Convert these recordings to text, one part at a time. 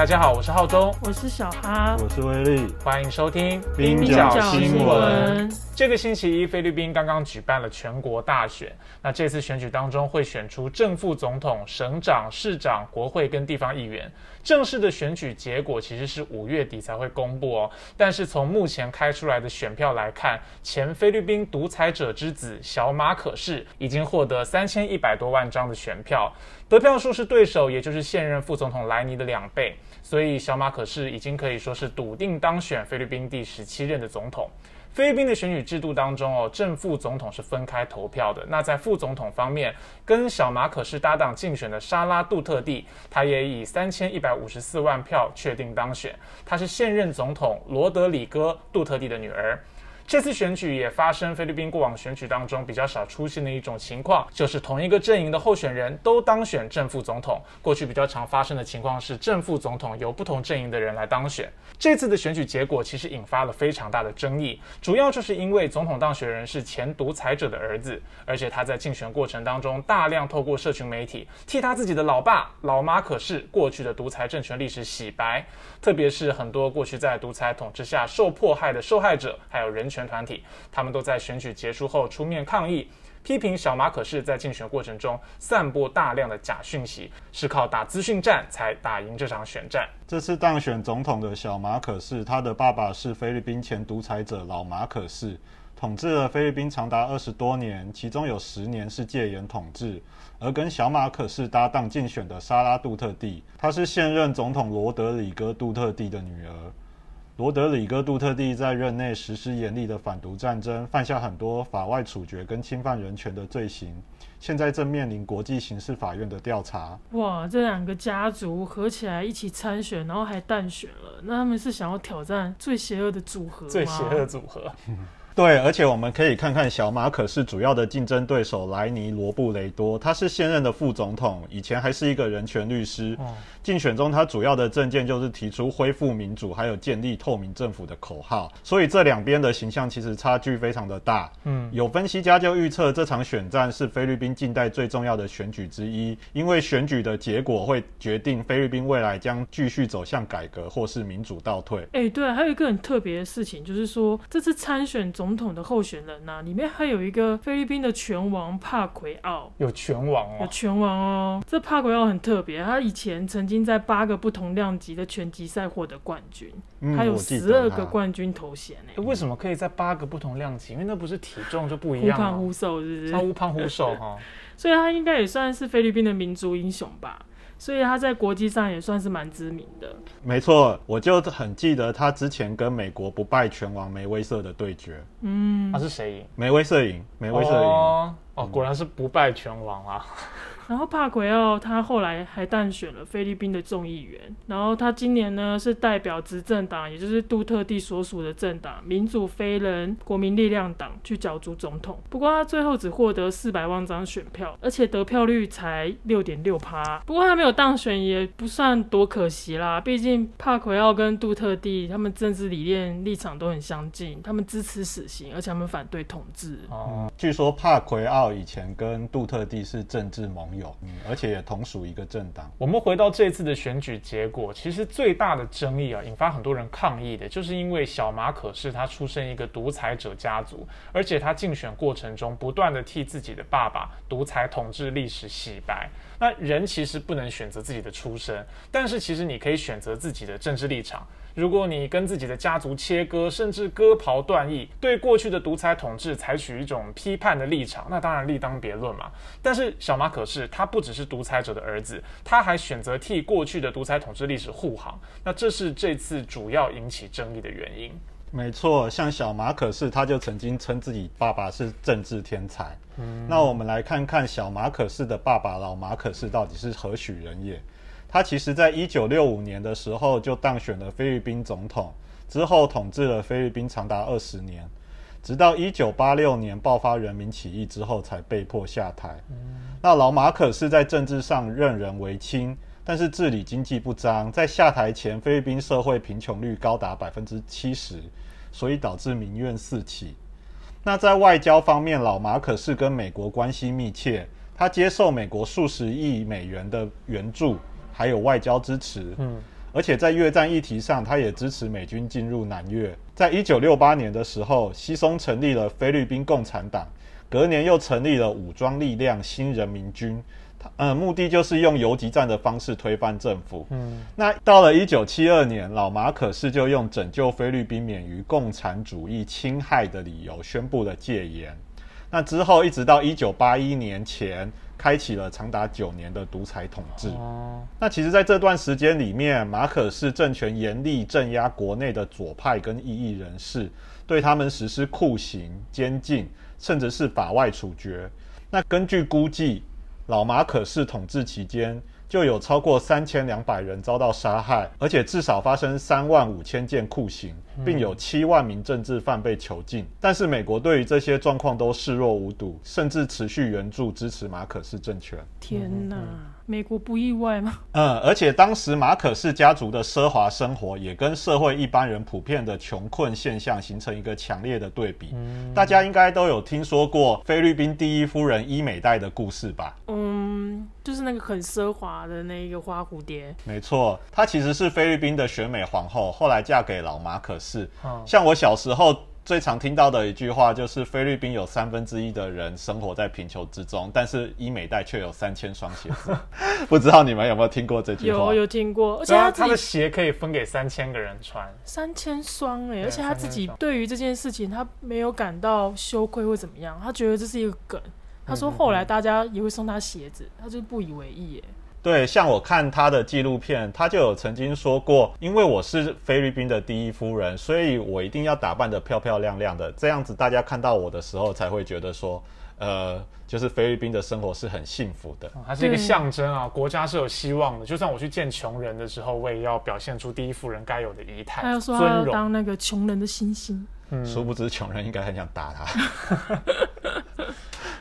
大家好，我是浩中，我是小哈，我是威力，欢迎收听冰角新闻。这个星期一，菲律宾刚刚举办了全国大选。那这次选举当中会选出正副总统、省长、市长、国会跟地方议员。正式的选举结果其实是五月底才会公布哦。但是从目前开出来的选票来看，前菲律宾独裁者之子小马可士已经获得三千一百多万张的选票，得票数是对手，也就是现任副总统莱尼的两倍。所以小马可士已经可以说是笃定当选菲律宾第十七任的总统。菲律宾的选举制度当中哦，正副总统是分开投票的。那在副总统方面，跟小马可是搭档竞选的沙拉杜特地，他也以三千一百五十四万票确定当选。他是现任总统罗德里戈杜特地的女儿。这次选举也发生菲律宾过往选举当中比较少出现的一种情况，就是同一个阵营的候选人都当选正副总统。过去比较常发生的情况是正副总统由不同阵营的人来当选。这次的选举结果其实引发了非常大的争议，主要就是因为总统当选人是前独裁者的儿子，而且他在竞选过程当中大量透过社群媒体替他自己的老爸老马可是过去的独裁政权历史洗白，特别是很多过去在独裁统治下受迫害的受害者，还有人权。团体，他们都在选举结束后出面抗议，批评小马可是在竞选过程中散布大量的假讯息，是靠打资讯战才打赢这场选战。这次当选总统的小马可是，他的爸爸是菲律宾前独裁者老马可是，统治了菲律宾长达二十多年，其中有十年是戒严统治。而跟小马可是搭档竞选的沙拉杜特地，她是现任总统罗德里戈杜特地的女儿。罗德里戈杜特地在任内实施严厉的反毒战争，犯下很多法外处决跟侵犯人权的罪行，现在正面临国际刑事法院的调查。哇，这两个家族合起来一起参选，然后还淡选了，那他们是想要挑战最邪恶的组合最邪恶组合。对，而且我们可以看看小马可是主要的竞争对手莱尼罗布雷多，他是现任的副总统，以前还是一个人权律师。哦竞选中，他主要的政见就是提出恢复民主，还有建立透明政府的口号。所以这两边的形象其实差距非常的大。嗯，有分析家就预测这场选战是菲律宾近代最重要的选举之一，因为选举的结果会决定菲律宾未来将继续走向改革或是民主倒退。哎，对，还有一个很特别的事情，就是说这次参选总统的候选人呢，里面还有一个菲律宾的拳王帕奎奥。有拳王哦，有拳王哦。这帕奎奥很特别，他以前曾。经在八个不同量级的拳击赛获得冠军，他有十二个冠军头衔呢。为什么可以在八个不同量级？因为那不是体重就不一样忽胖忽瘦，是不是？他忽胖忽瘦哈，所以他应该也算是菲律宾的民族英雄吧。所以他在国际上也算是蛮知名的。没错，我就很记得他之前跟美国不败拳王梅威瑟的对决。嗯，他是谁赢？梅威瑟赢，梅威瑟赢。哦，果然是不败拳王啊。然后帕奎奥他后来还当选了菲律宾的众议员，然后他今年呢是代表执政党，也就是杜特地所属的政党民主非人国民力量党去角逐总统。不过他最后只获得四百万张选票，而且得票率才六点六趴。不过他没有当选也不算多可惜啦，毕竟帕奎奥跟杜特地他们政治理念立场都很相近，他们支持死刑，而且他们反对统治。哦，据说帕奎奥以前跟杜特地是政治盟友。有，而且也同属一个政党。我们回到这次的选举结果，其实最大的争议啊，引发很多人抗议的，就是因为小马可是他出身一个独裁者家族，而且他竞选过程中不断的替自己的爸爸独裁统治历史洗白。那人其实不能选择自己的出身，但是其实你可以选择自己的政治立场。如果你跟自己的家族切割，甚至割袍断义，对过去的独裁统治采取一种批判的立场，那当然立当别论嘛。但是小马可是他不只是独裁者的儿子，他还选择替过去的独裁统治历史护航，那这是这次主要引起争议的原因。没错，像小马可是他就曾经称自己爸爸是政治天才。嗯，那我们来看看小马可是的爸爸老马可是到底是何许人也。他其实，在一九六五年的时候就当选了菲律宾总统，之后统治了菲律宾长达二十年，直到一九八六年爆发人民起义之后才被迫下台。那老马可是在政治上任人唯亲，但是治理经济不彰，在下台前，菲律宾社会贫穷率高达百分之七十，所以导致民怨四起。那在外交方面，老马可是跟美国关系密切，他接受美国数十亿美元的援助。还有外交支持，嗯，而且在越战议题上，他也支持美军进入南越。在一九六八年的时候，西松成立了菲律宾共产党，隔年又成立了武装力量新人民军。呃，目的就是用游击战的方式推翻政府。嗯，那到了一九七二年，老马可是就用拯救菲律宾免于共产主义侵害的理由宣布了戒严。那之后一直到一九八一年前，开启了长达九年的独裁统治。哦，那其实，在这段时间里面，马可是政权严厉镇压国内的左派跟异议人士，对他们实施酷刑、监禁，甚至是法外处决。那根据估计。老马可是统治期间，就有超过三千两百人遭到杀害，而且至少发生三万五千件酷刑，并有七万名政治犯被囚禁。但是美国对于这些状况都视若无睹，甚至持续援助支持马可斯政权。天哪！美国不意外吗？嗯，而且当时马可氏家族的奢华生活也跟社会一般人普遍的穷困现象形成一个强烈的对比。大家应该都有听说过菲律宾第一夫人伊美黛的故事吧？嗯，就是那个很奢华的那一个花蝴蝶。没错，她其实是菲律宾的选美皇后，后来嫁给老马可氏。像我小时候。最常听到的一句话就是菲律宾有三分之一的人生活在贫穷之中，但是伊美代却有三千双鞋子。不知道你们有没有听过这句话？有有听过，而且他他的鞋可以分给三千个人穿，三千双哎！而且他自己对于这件事情他没有感到羞愧或怎么样，他觉得这是一个梗。他说后来大家也会送他鞋子，他就不以为意哎。对，像我看他的纪录片，他就有曾经说过，因为我是菲律宾的第一夫人，所以我一定要打扮得漂漂亮亮的，这样子大家看到我的时候才会觉得说，呃，就是菲律宾的生活是很幸福的，它是一个象征啊，国家是有希望的。就算我去见穷人的时候，我也要表现出第一夫人该有的仪态，他要说要当那个穷人的星星。嗯，殊不知穷人应该很想打他。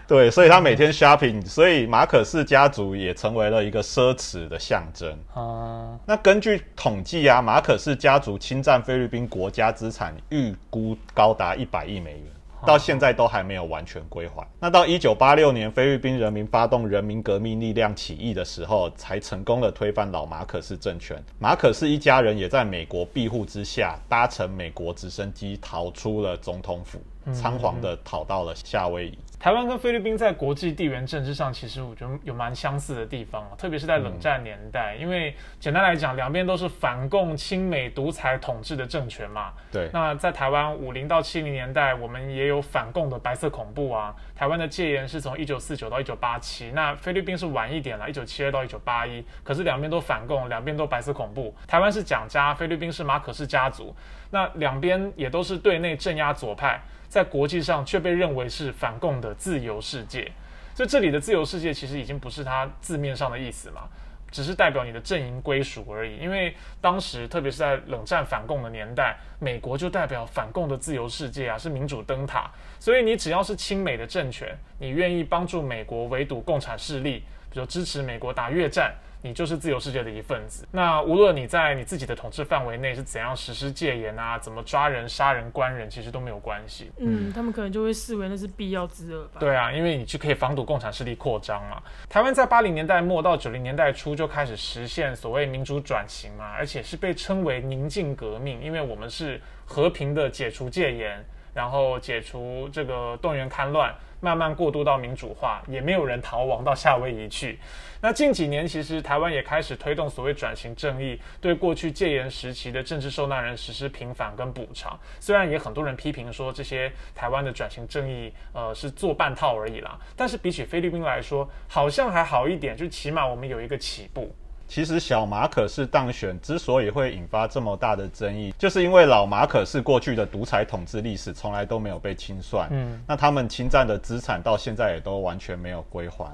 对，所以他每天 shopping，所以马可氏家族也成为了一个奢侈的象征啊。那根据统计啊，马可氏家族侵占菲律宾国家资产预估高达一百亿美元，到现在都还没有完全归还。那到一九八六年，菲律宾人民发动人民革命力量起义的时候，才成功的推翻老马可氏政权。马可氏一家人也在美国庇护之下，搭乘美国直升机逃出了总统府，仓皇的逃到了夏威夷。台湾跟菲律宾在国际地缘政治上，其实我觉得有蛮相似的地方啊，特别是在冷战年代，因为简单来讲，两边都是反共亲美独裁统治的政权嘛。对。那在台湾五零到七零年代，我们也有反共的白色恐怖啊。台湾的戒严是从一九四九到一九八七，那菲律宾是晚一点了，一九七二到一九八一。可是两边都反共，两边都白色恐怖。台湾是蒋家，菲律宾是马可氏家族，那两边也都是对内镇压左派。在国际上却被认为是反共的自由世界，所以这里的自由世界其实已经不是它字面上的意思嘛，只是代表你的阵营归属而已。因为当时，特别是在冷战反共的年代，美国就代表反共的自由世界啊，是民主灯塔。所以你只要是亲美的政权，你愿意帮助美国围堵共产势力，比如支持美国打越战。你就是自由世界的一份子。那无论你在你自己的统治范围内是怎样实施戒严啊，怎么抓人、杀人、关人，其实都没有关系。嗯，他们可能就会视为那是必要之恶吧。对啊，因为你就可以防堵共产势力扩张嘛。台湾在八零年代末到九零年代初就开始实现所谓民主转型嘛，而且是被称为宁静革命，因为我们是和平的解除戒严，然后解除这个动员戡乱。慢慢过渡到民主化，也没有人逃亡到夏威夷去。那近几年，其实台湾也开始推动所谓转型正义，对过去戒严时期的政治受难人实施平反跟补偿。虽然也很多人批评说这些台湾的转型正义，呃，是做半套而已啦。但是比起菲律宾来说，好像还好一点，就起码我们有一个起步。其实小马可是当选之所以会引发这么大的争议，就是因为老马可是过去的独裁统治历史从来都没有被清算，嗯，那他们侵占的资产到现在也都完全没有归还。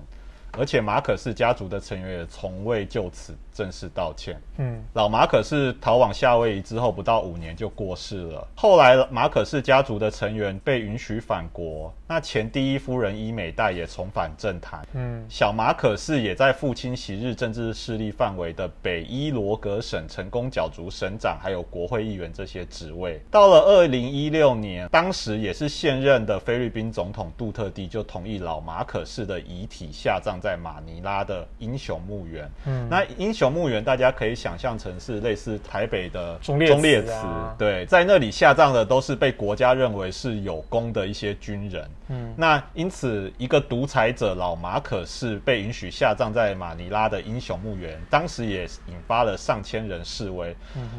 而且马可氏家族的成员也从未就此正式道歉。嗯，老马可是逃往夏威夷之后不到五年就过世了。后来马可氏家族的成员被允许返国，那前第一夫人伊美代也重返政坛。嗯，小马可氏也在父亲昔日政治势力范围的北伊罗格省成功角逐省长，还有国会议员这些职位。到了二零一六年，当时也是现任的菲律宾总统杜特地就同意老马可氏的遗体下葬。在马尼拉的英雄墓园。嗯，那英雄墓园大家可以想象成是类似台北的忠烈祠对，在那里下葬的都是被国家认为是有功的一些军人。嗯，那因此一个独裁者老马可是被允许下葬在马尼拉的英雄墓园，当时也引发了上千人示威，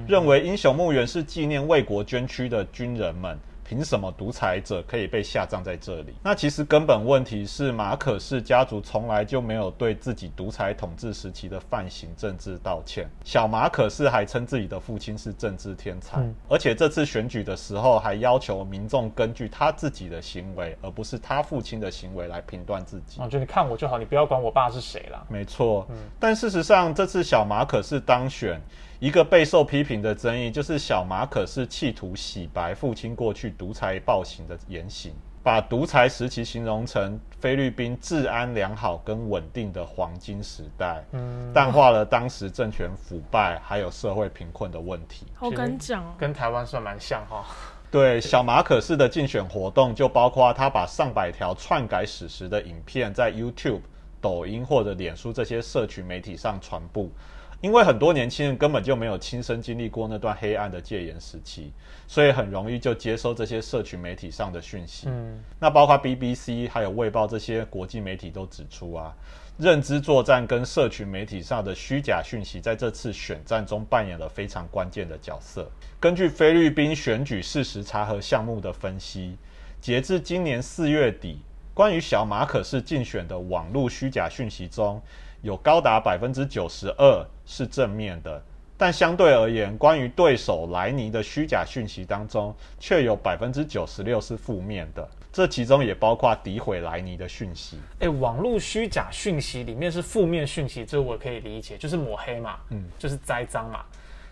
认为英雄墓园是纪念为国捐躯的军人们。凭什么独裁者可以被下葬在这里？那其实根本问题是马可氏家族从来就没有对自己独裁统治时期的犯行政治道歉。小马可氏还称自己的父亲是政治天才，而且这次选举的时候还要求民众根据他自己的行为，而不是他父亲的行为来评断自己。啊，就你看我就好，你不要管我爸是谁啦。没错，但事实上这次小马可是当选。一个备受批评的争议就是小马可是企图洗白父亲过去独裁暴行的言行，把独裁时期形容成菲律宾治安良好跟稳定的黄金时代，嗯，淡化了当时政权腐败还有社会贫困的问题。好敢讲哦，跟台湾算蛮像哈。对，小马可是的竞选活动就包括他把上百条篡改史实的影片在 YouTube、抖音或者脸书这些社群媒体上传播。因为很多年轻人根本就没有亲身经历过那段黑暗的戒严时期，所以很容易就接收这些社群媒体上的讯息。嗯，那包括 BBC 还有卫报这些国际媒体都指出啊，认知作战跟社群媒体上的虚假讯息在这次选战中扮演了非常关键的角色。根据菲律宾选举事实查核项目的分析，截至今年四月底，关于小马可是竞选的网络虚假讯息中。有高达百分之九十二是正面的，但相对而言，关于对手莱尼的虚假讯息当中，却有百分之九十六是负面的。这其中也包括诋毁莱尼的讯息。哎，网络虚假讯息里面是负面讯息，这我可以理解，就是抹黑嘛，嗯，就是栽赃嘛。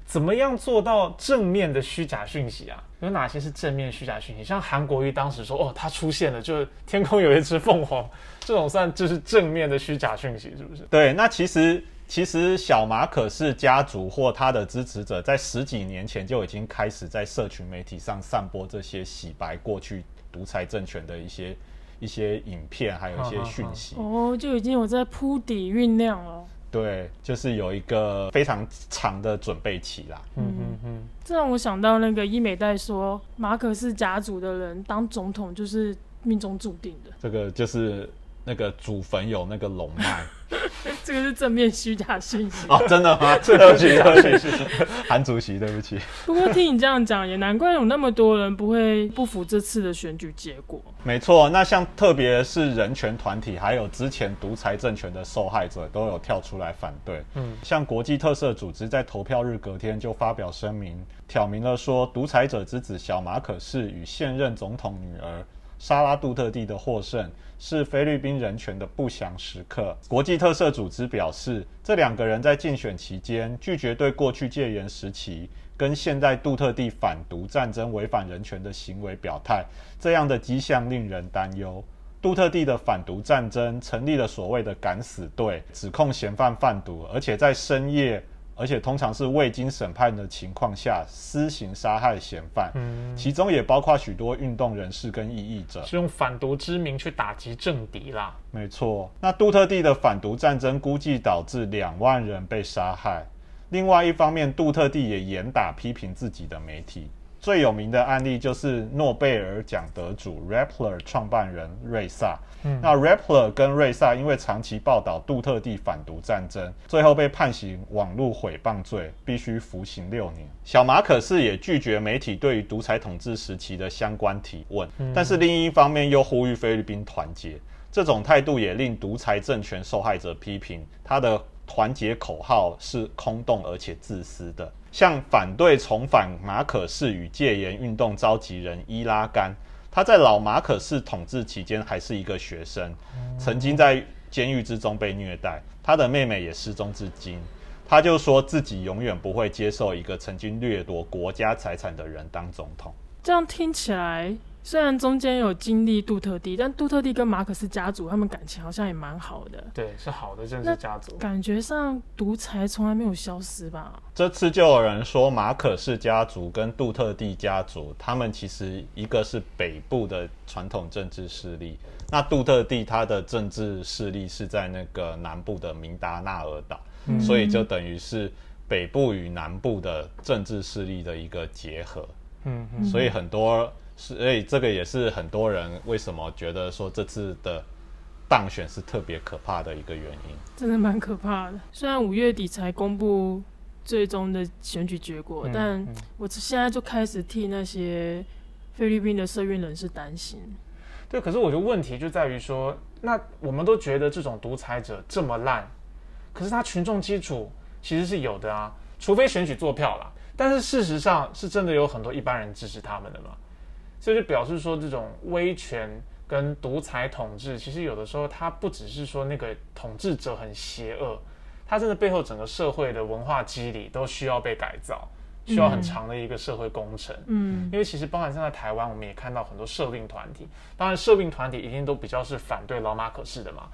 怎么样做到正面的虚假讯息啊？有哪些是正面虚假讯息？像韩国瑜当时说，哦，他出现了，就是天空有一只凤凰，这种算就是正面的虚假讯息，是不是？对，那其实其实小马可是家族或他的支持者，在十几年前就已经开始在社群媒体上散播这些洗白过去独裁政权的一些一些影片，还有一些讯息。哦，就已经有在铺底酝酿了。对，就是有一个非常长的准备期啦。嗯嗯嗯，这让我想到那个伊美代说，马可是家族的人当总统就是命中注定的。这个就是那个祖坟有那个龙脉。这个是正面虚假信息哦，真的吗？对不起，对不起，韩主席，对不起。不过听你这样讲，也难怪有那么多人不会不服这次的选举结果。没错，那像特别是人权团体，还有之前独裁政权的受害者，都有跳出来反对。嗯，像国际特色组织在投票日隔天就发表声明，挑明了说，独裁者之子小马可是与现任总统女儿。沙拉杜特地的获胜是菲律宾人权的不祥时刻。国际特色组织表示，这两个人在竞选期间拒绝对过去戒严时期跟现代杜特地反毒战争违反人权的行为表态，这样的迹象令人担忧。杜特地的反毒战争成立了所谓的敢死队，指控嫌犯贩毒，而且在深夜。而且通常是未经审判的情况下私刑杀害嫌犯，其中也包括许多运动人士跟异议者，是用反毒之名去打击政敌啦。没错，那杜特地的反毒战争估计导致两万人被杀害。另外一方面，杜特地也严打批评自己的媒体。最有名的案例就是诺贝尔奖得主 Rappler 创办人瑞萨。嗯，那 Rappler 跟瑞萨因为长期报道杜特地反毒战争，最后被判刑网络毁谤罪，必须服刑六年。小马可是也拒绝媒体对于独裁统治时期的相关提问，但是另一方面又呼吁菲律宾团结。这种态度也令独裁政权受害者批评他的团结口号是空洞而且自私的。像反对重返马可士与戒严运动召集人伊拉甘，他在老马可士统治期间还是一个学生，曾经在监狱之中被虐待，他的妹妹也失踪至今。他就说自己永远不会接受一个曾经掠夺国家财产的人当总统。这样听起来，虽然中间有经历杜特地，但杜特地跟马可斯家族他们感情好像也蛮好的，对，是好的政治家族。感觉上独裁从来没有消失吧？这次就有人说马可氏家族跟杜特地家族，他们其实一个是北部的传统政治势力，那杜特地他的政治势力是在那个南部的明达纳尔岛，所以就等于是北部与南部的政治势力的一个结合。嗯嗯，所以很多，所以这个也是很多人为什么觉得说这次的当选是特别可怕的一个原因。真的蛮可怕的。虽然五月底才公布最终的选举结果，嗯但嗯我现在就开始替那些菲律宾的社运人士担心。对，可是我觉得问题就在于说，那我们都觉得这种独裁者这么烂，可是他群众基础其实是有的啊，除非选举做票啦。但是事实上是真的有很多一般人支持他们的嘛，所以就表示说这种威权跟独裁统治，其实有的时候它不只是说那个统治者很邪恶，它真的背后整个社会的文化机理都需要被改造，需要很嗯长的一个社会工程。嗯因为其实包含现在台湾，我们也看到很多社运团体，当然社运团体一定都比较是反对老马可士的嘛。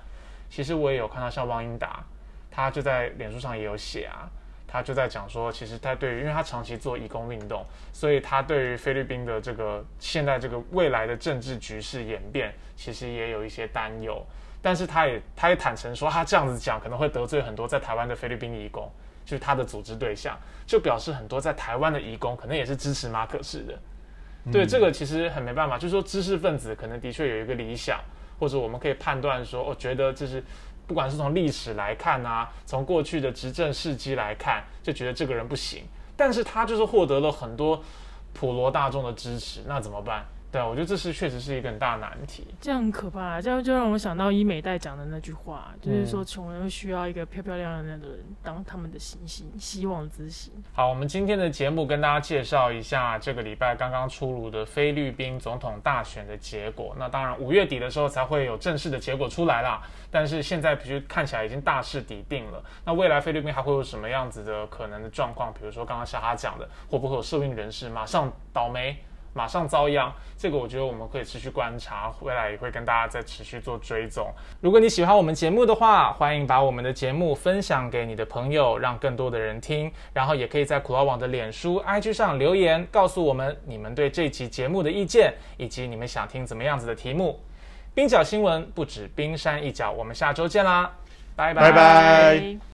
其实我也有看到像汪英达，他就在脸书上也有写啊，他就在讲说，其实他对于，因为他长期做义工运动，所以他对于菲律宾的这个现在这个未来的政治局势演变，其实也有一些担忧。但是他也 他也坦诚说，他这样子讲可能会得罪很多在台湾的菲律宾义工，就是他的组织对象，就表示很多在台湾的义工可能也是支持马可士的。对，这个其实很没办法，就是说知识分子可能的确有一个理想，或者我们可以判断说，我、觉得就是不管是从历史来看啊，从过去的执政事迹来看，就觉得这个人不行，但是他就是获得了很多普罗大众的支持，那怎么办？对啊，我觉得这是确实是一个很大的难题。这样很可怕，这样就让我想到伊美代讲的那句话，就是嗯说穷人需要一个漂漂亮亮的人当他们的星星，希望之星。好，我们今天的节目跟大家介绍一下这个礼拜刚刚出炉的菲律宾总统大选的结果。那当然五月底的时候才会有正式的结果出来啦，但是现在其实看起来已经大势已定了。那未来菲律宾还会有什么样子的可能的状况？比如说刚刚小哈讲的，会不会有社运人士马上倒霉？马上遭殃，这个我觉得我们可以持续观察，未来也会跟大家再持续做追踪。如果你喜欢我们节目的话，欢迎把我们的节目分享给你的朋友，让更多的人听。然后也可以在苦劳网的脸书、IG 上留言，告诉我们你们对这期节目的意见，以及你们想听怎么样子的题目。冰角新闻不止冰山一角，我们下周见啦，拜拜拜拜